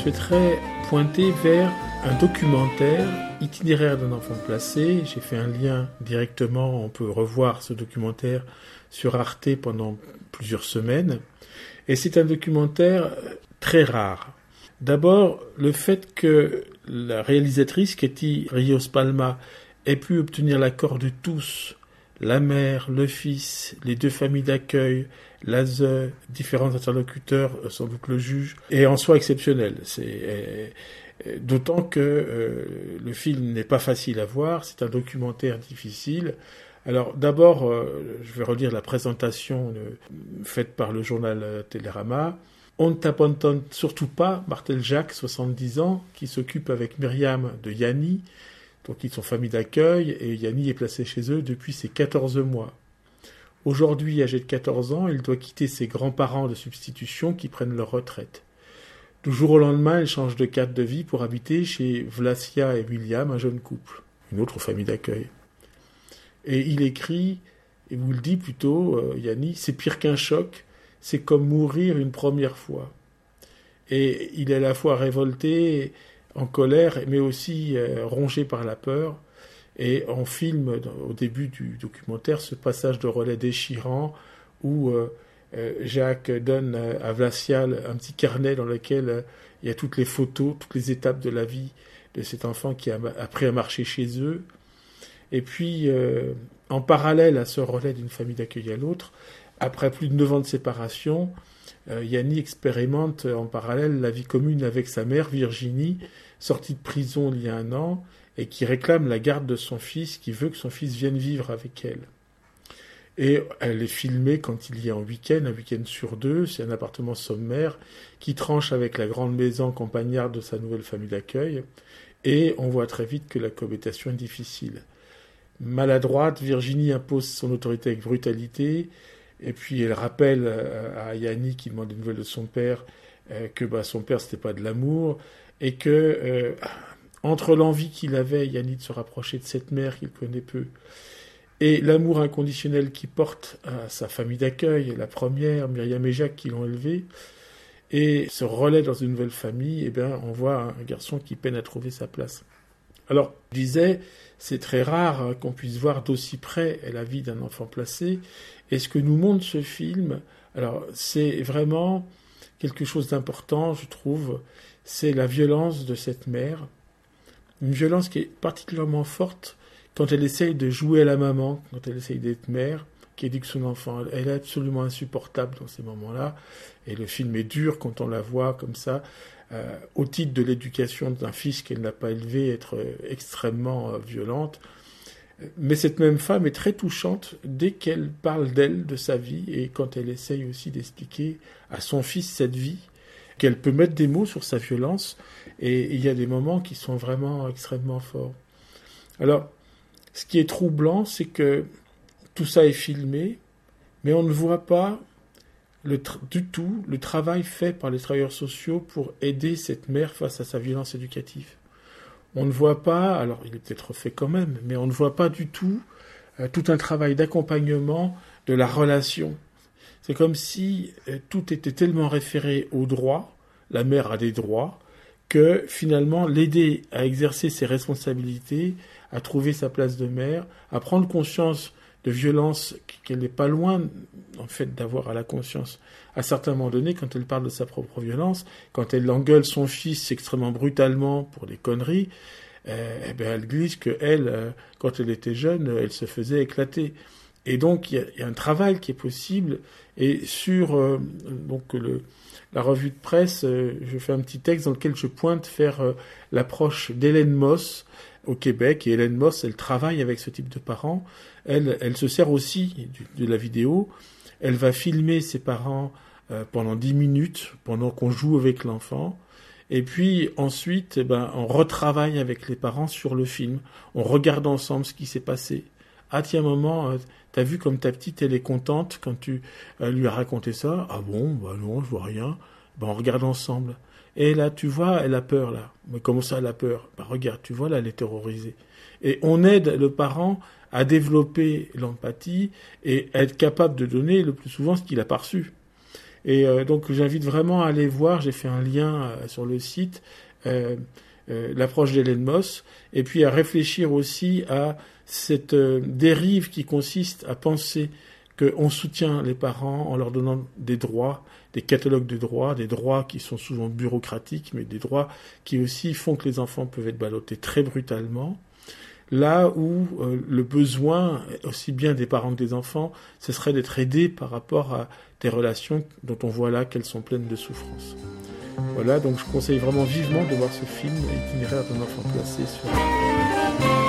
souhaiterais pointer vers un documentaire itinéraire d'un enfant placé. J'ai fait un lien directement, on peut revoir ce documentaire sur Arte pendant plusieurs semaines. Et c'est un documentaire très rare. D'abord, le fait que la réalisatrice, Katie Rios Palma, ait pu obtenir l'accord de tous, la mère, le fils, les deux familles d'accueil, l'ASE, différents interlocuteurs, sans doute le juge, est en soi exceptionnel. C'est D'autant que euh, le film n'est pas facile à voir, c'est un documentaire difficile. Alors d'abord, euh, je vais relire la présentation euh, faite par le journal Télérama. On ne t'abandonne surtout pas, Martel Jacques, 70 ans, qui s'occupe avec Myriam de Yanni, donc ils sont famille d'accueil, et Yanni est placé chez eux depuis ses 14 mois. Aujourd'hui, âgé de 14 ans, il doit quitter ses grands-parents de substitution qui prennent leur retraite. Du jour au lendemain, il change de cadre de vie pour habiter chez Vlasia et William, un jeune couple, une autre famille d'accueil. Et il écrit, et vous le dit plutôt, euh, Yanni, c'est pire qu'un choc, c'est comme mourir une première fois. Et il est à la fois révolté, en colère, mais aussi euh, rongé par la peur. Et on filme au début du documentaire ce passage de relais déchirant où euh, euh, Jacques donne à Vlasial un petit carnet dans lequel il y a toutes les photos, toutes les étapes de la vie de cet enfant qui a appris à marcher chez eux. Et puis, en parallèle à ce relais d'une famille d'accueil à l'autre, après plus de neuf ans de séparation, Yanni expérimente en parallèle la vie commune avec sa mère, Virginie, sortie de prison il y a un an, et qui réclame la garde de son fils, qui veut que son fils vienne vivre avec elle. Et elle est filmée quand il y a un week-end, un week-end sur deux. C'est un appartement sommaire qui tranche avec la grande maison campagnarde de sa nouvelle famille d'accueil. Et on voit très vite que la cohabitation est difficile. Maladroite, Virginie impose son autorité avec brutalité. Et puis elle rappelle à Yanni qui demande des nouvelles de son père euh, que bah, son père c'était pas de l'amour et que euh, entre l'envie qu'il avait Yanni de se rapprocher de cette mère qu'il connaît peu et l'amour inconditionnel qu'il porte à sa famille d'accueil, la première, Myriam et Jacques qui l'ont élevé, et ce relais dans une nouvelle famille, eh bien, on voit un garçon qui peine à trouver sa place. Alors, je disais, c'est très rare hein, qu'on puisse voir d'aussi près la vie d'un enfant placé. Et ce que nous montre ce film, alors, c'est vraiment quelque chose d'important, je trouve, c'est la violence de cette mère. Une violence qui est particulièrement forte quand elle essaye de jouer à la maman, quand elle essaye d'être mère, qui éduque son enfant, elle est absolument insupportable dans ces moments-là. Et le film est dur quand on la voit comme ça, euh, au titre de l'éducation d'un fils qu'elle n'a pas élevé, être euh, extrêmement euh, violente. Mais cette même femme est très touchante dès qu'elle parle d'elle, de sa vie, et quand elle essaye aussi d'expliquer à son fils cette vie, qu'elle peut mettre des mots sur sa violence, et il y a des moments qui sont vraiment extrêmement forts. Alors, ce qui est troublant, c'est que tout ça est filmé, mais on ne voit pas du tout le travail fait par les travailleurs sociaux pour aider cette mère face à sa violence éducative. On ne voit pas, alors il est peut-être fait quand même, mais on ne voit pas du tout euh, tout un travail d'accompagnement de la relation. C'est comme si euh, tout était tellement référé au droit, la mère a des droits, que finalement l'aider à exercer ses responsabilités, à trouver sa place de mère, à prendre conscience de violence qu'elle n'est pas loin en fait d'avoir à la conscience à certains moments donnés quand elle parle de sa propre violence, quand elle engueule son fils extrêmement brutalement pour des conneries, euh, eh bien elle glisse que elle, euh, quand elle était jeune, elle se faisait éclater. Et donc il y, a un travail qui est possible. Et sur euh, donc la revue de presse, je fais un petit texte dans lequel je pointe faire l'approche d'Hélène Moss au Québec et Hélène Moss, elle travaille avec ce type de parents. Elle, elle se sert aussi de la vidéo. Elle va filmer ses parents euh, pendant dix minutes, pendant qu'on joue avec l'enfant. Et puis ensuite, eh ben, on retravaille avec les parents sur le film. On regarde ensemble ce qui s'est passé. Ah tiens, maman, euh, t'as vu comme ta petite, elle est contente quand tu euh, lui as raconté ça? Ah bon, bah non, je vois rien. Ben, on regarde ensemble. Et là, tu vois, elle a peur, là. Mais comment ça, elle a peur? Bah, Regarde, tu vois, là, elle est terrorisée. Et on aide le parent à développer l'empathie et à être capable de donner le plus souvent ce qu'il a perçu. Et donc j'invite vraiment à aller voir, j'ai fait un lien sur le site, l'approche d'Hélène Moss, et puis à réfléchir aussi à cette dérive qui consiste à penser qu'on soutient les parents en leur donnant des droits, des catalogues de droits, des droits qui sont souvent bureaucratiques, mais des droits qui aussi font que les enfants peuvent être ballottés très brutalement. Là où euh, le besoin, aussi bien des parents que des enfants, ce serait d'être aidés par rapport à des relations dont on voit là qu'elles sont pleines de souffrance. Voilà, donc je conseille vraiment vivement de voir ce film, Itinéraire d'un enfant placé sur